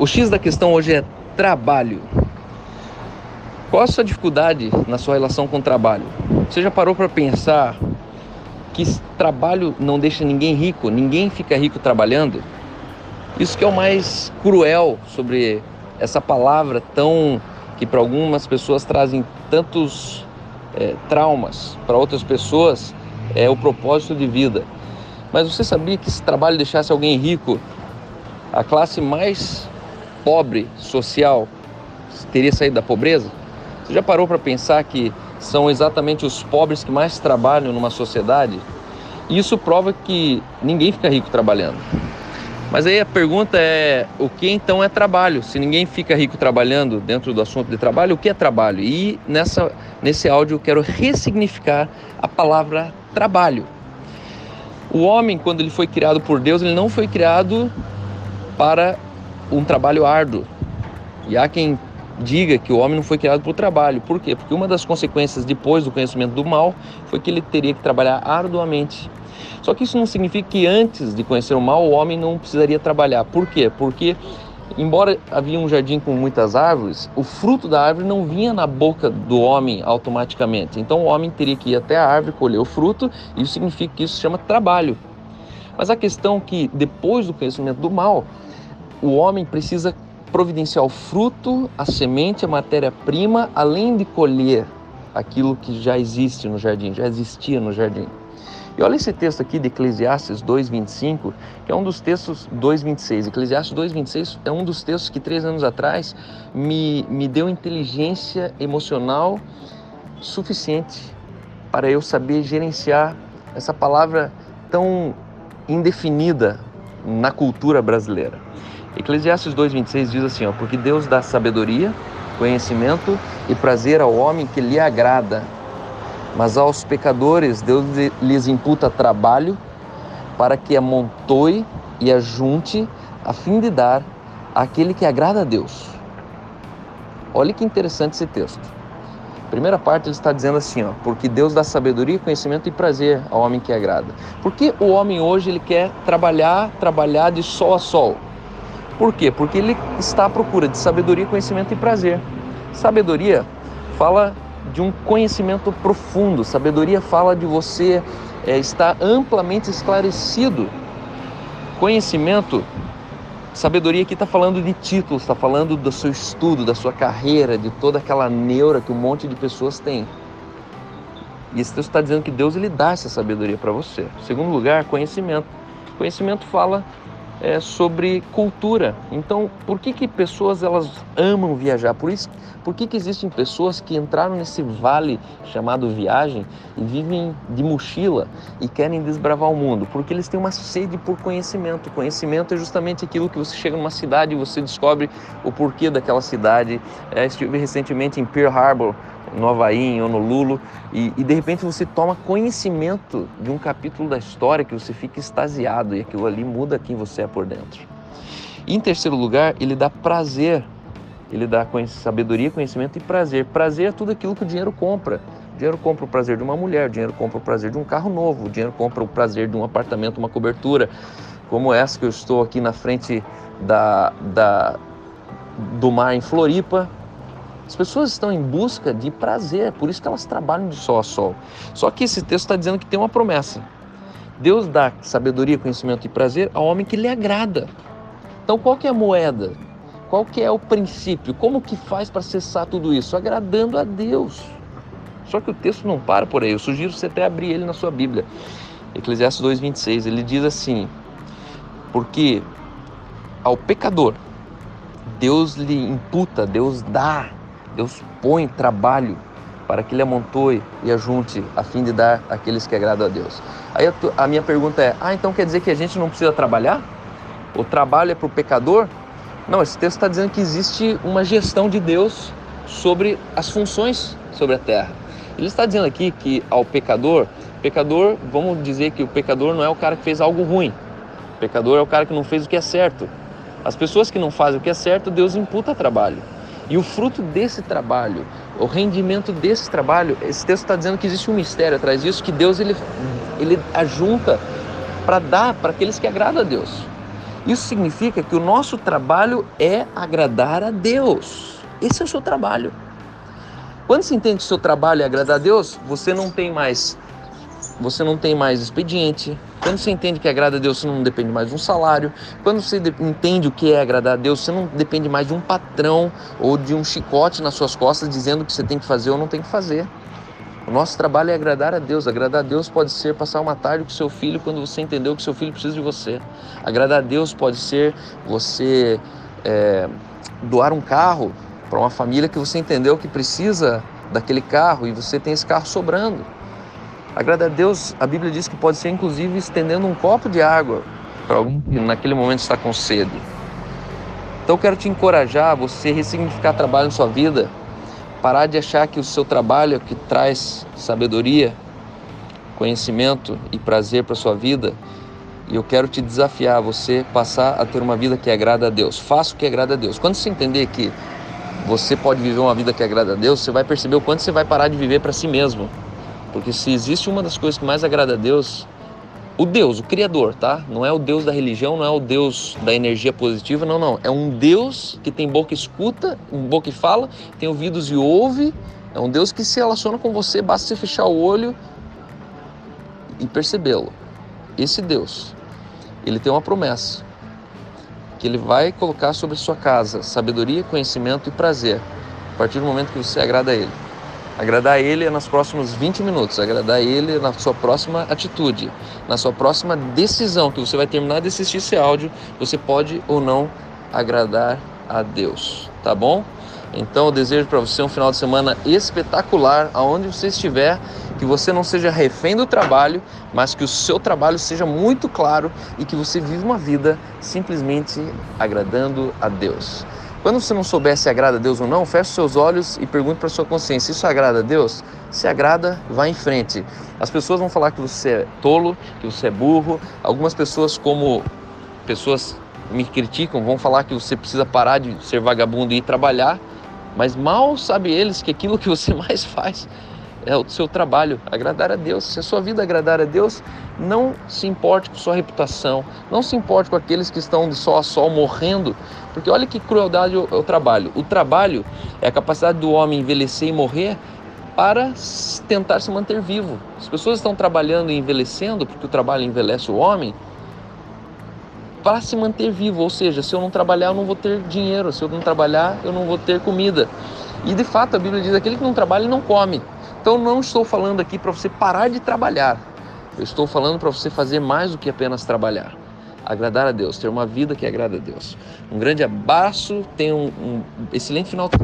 O X da questão hoje é trabalho. Qual a sua dificuldade na sua relação com o trabalho? Você já parou para pensar que trabalho não deixa ninguém rico, ninguém fica rico trabalhando? Isso que é o mais cruel sobre essa palavra tão que para algumas pessoas trazem tantos é, traumas, para outras pessoas é o propósito de vida. Mas você sabia que se trabalho deixasse alguém rico, a classe mais pobre social teria saído da pobreza? Você já parou para pensar que são exatamente os pobres que mais trabalham numa sociedade? Isso prova que ninguém fica rico trabalhando. Mas aí a pergunta é: o que então é trabalho? Se ninguém fica rico trabalhando dentro do assunto de trabalho, o que é trabalho? E nessa, nesse áudio eu quero ressignificar a palavra trabalho. O homem, quando ele foi criado por Deus, ele não foi criado para um trabalho árduo. E há quem diga que o homem não foi criado para o trabalho. Por quê? Porque uma das consequências depois do conhecimento do mal foi que ele teria que trabalhar arduamente. Só que isso não significa que antes de conhecer o mal o homem não precisaria trabalhar. Por quê? Porque embora havia um jardim com muitas árvores, o fruto da árvore não vinha na boca do homem automaticamente. Então o homem teria que ir até a árvore colher o fruto, e isso significa que isso se chama trabalho. Mas a questão é que depois do conhecimento do mal, o homem precisa providenciar o fruto, a semente, a matéria-prima, além de colher aquilo que já existe no jardim, já existia no jardim. E olha esse texto aqui de Eclesiastes 2,25, que é um dos textos 2,26. Eclesiastes 2,26 é um dos textos que três anos atrás me, me deu inteligência emocional suficiente para eu saber gerenciar essa palavra tão indefinida na cultura brasileira. Eclesiastes 2,26 diz assim: ó, Porque Deus dá sabedoria, conhecimento e prazer ao homem que lhe agrada. Mas aos pecadores Deus lhes imputa trabalho para que amontoe e ajunte a fim de dar àquele que agrada a Deus. Olha que interessante esse texto. Primeira parte ele está dizendo assim, ó, porque Deus dá sabedoria, conhecimento e prazer ao homem que agrada. Por que o homem hoje ele quer trabalhar, trabalhar de sol a sol? Por quê? Porque ele está à procura de sabedoria, conhecimento e prazer. Sabedoria fala de um conhecimento profundo, sabedoria fala de você é, estar amplamente esclarecido. Conhecimento, sabedoria aqui está falando de títulos, está falando do seu estudo, da sua carreira, de toda aquela neura que um monte de pessoas tem. E esse texto está dizendo que Deus ele dá essa sabedoria para você. Segundo lugar, conhecimento. Conhecimento fala é, sobre cultura. Então, por que, que pessoas elas amam viajar? Por isso, por que, que existem pessoas que entraram nesse vale chamado viagem e vivem de mochila e querem desbravar o mundo? Porque eles têm uma sede por conhecimento. Conhecimento é justamente aquilo que você chega numa cidade e você descobre o porquê daquela cidade. É, estive recentemente em Pearl Harbor, no Havaí, em Honolulu, e, e, de repente você toma conhecimento de um capítulo da história que você fica extasiado e aquilo ali muda quem você é por dentro. E, em terceiro lugar, ele dá prazer, ele dá sabedoria, conhecimento e prazer. Prazer é tudo aquilo que o dinheiro compra. O dinheiro compra o prazer de uma mulher, o dinheiro compra o prazer de um carro novo, o dinheiro compra o prazer de um apartamento, uma cobertura, como essa que eu estou aqui na frente da, da do mar em Floripa, as pessoas estão em busca de prazer, por isso que elas trabalham de sol a sol. Só que esse texto está dizendo que tem uma promessa. Deus dá sabedoria, conhecimento e prazer ao homem que lhe agrada. Então qual que é a moeda? Qual que é o princípio? Como que faz para cessar tudo isso? Agradando a Deus. Só que o texto não para por aí. Eu sugiro você até abrir ele na sua Bíblia. Eclesiastes 2:26, ele diz assim: Porque ao pecador Deus lhe imputa, Deus dá Deus põe trabalho para que ele amontoe e ajunte a fim de dar àqueles que agradam a Deus. Aí a, a minha pergunta é: ah, então quer dizer que a gente não precisa trabalhar? O trabalho é para o pecador? Não, esse texto está dizendo que existe uma gestão de Deus sobre as funções sobre a terra. Ele está dizendo aqui que ao pecador, pecador, vamos dizer que o pecador não é o cara que fez algo ruim. O pecador é o cara que não fez o que é certo. As pessoas que não fazem o que é certo, Deus imputa trabalho. E o fruto desse trabalho, o rendimento desse trabalho, esse texto está dizendo que existe um mistério atrás disso, que Deus ele, ele ajunta para dar para aqueles que agradam a Deus. Isso significa que o nosso trabalho é agradar a Deus. Esse é o seu trabalho. Quando você entende que o seu trabalho é agradar a Deus, você não tem mais você não tem mais expediente. Quando você entende que agrada a Deus, você não depende mais de um salário. Quando você entende o que é agradar a Deus, você não depende mais de um patrão ou de um chicote nas suas costas dizendo o que você tem que fazer ou não tem que fazer. O nosso trabalho é agradar a Deus. Agradar a Deus pode ser passar uma tarde com seu filho quando você entendeu que seu filho precisa de você. Agradar a Deus pode ser você é, doar um carro para uma família que você entendeu que precisa daquele carro e você tem esse carro sobrando. Agradar a Deus, a Bíblia diz que pode ser inclusive estendendo um copo de água para alguém que naquele momento está com sede. Então eu quero te encorajar a você ressignificar trabalho na sua vida, parar de achar que o seu trabalho é que traz sabedoria, conhecimento e prazer para sua vida. E eu quero te desafiar a você passar a ter uma vida que agrada a Deus. Faça o que agrada a Deus. Quando você entender que você pode viver uma vida que agrada a Deus, você vai perceber o quanto você vai parar de viver para si mesmo. Porque se existe uma das coisas que mais agrada a Deus, o Deus, o Criador, tá? Não é o Deus da religião, não é o Deus da energia positiva, não, não. É um Deus que tem boca e escuta, boca e fala, tem ouvidos e ouve. É um Deus que se relaciona com você, basta você fechar o olho e percebê-lo. Esse Deus, ele tem uma promessa que ele vai colocar sobre sua casa sabedoria, conhecimento e prazer a partir do momento que você agrada a ele. Agradar Ele é nos próximos 20 minutos, agradar Ele na sua próxima atitude, na sua próxima decisão, que você vai terminar de assistir esse áudio, você pode ou não agradar a Deus, tá bom? Então eu desejo para você um final de semana espetacular, aonde você estiver, que você não seja refém do trabalho, mas que o seu trabalho seja muito claro e que você viva uma vida simplesmente agradando a Deus. Quando você não souber se agrada a Deus ou não, feche seus olhos e pergunte para sua consciência: isso agrada a Deus? Se agrada, vá em frente. As pessoas vão falar que você é tolo, que você é burro. Algumas pessoas, como pessoas me criticam, vão falar que você precisa parar de ser vagabundo e ir trabalhar. Mas mal sabe eles que aquilo que você mais faz é o seu trabalho, agradar a Deus. Se a sua vida agradar a Deus, não se importe com sua reputação, não se importe com aqueles que estão de sol a sol morrendo, porque olha que crueldade é o trabalho. O trabalho é a capacidade do homem envelhecer e morrer para tentar se manter vivo. As pessoas estão trabalhando e envelhecendo porque o trabalho envelhece o homem para se manter vivo, ou seja, se eu não trabalhar, eu não vou ter dinheiro, se eu não trabalhar, eu não vou ter comida. E de fato a Bíblia diz: aquele que não trabalha, não come. Então não estou falando aqui para você parar de trabalhar. Eu estou falando para você fazer mais do que apenas trabalhar. Agradar a Deus, ter uma vida que agrada a Deus. Um grande abraço, tenha um, um excelente final de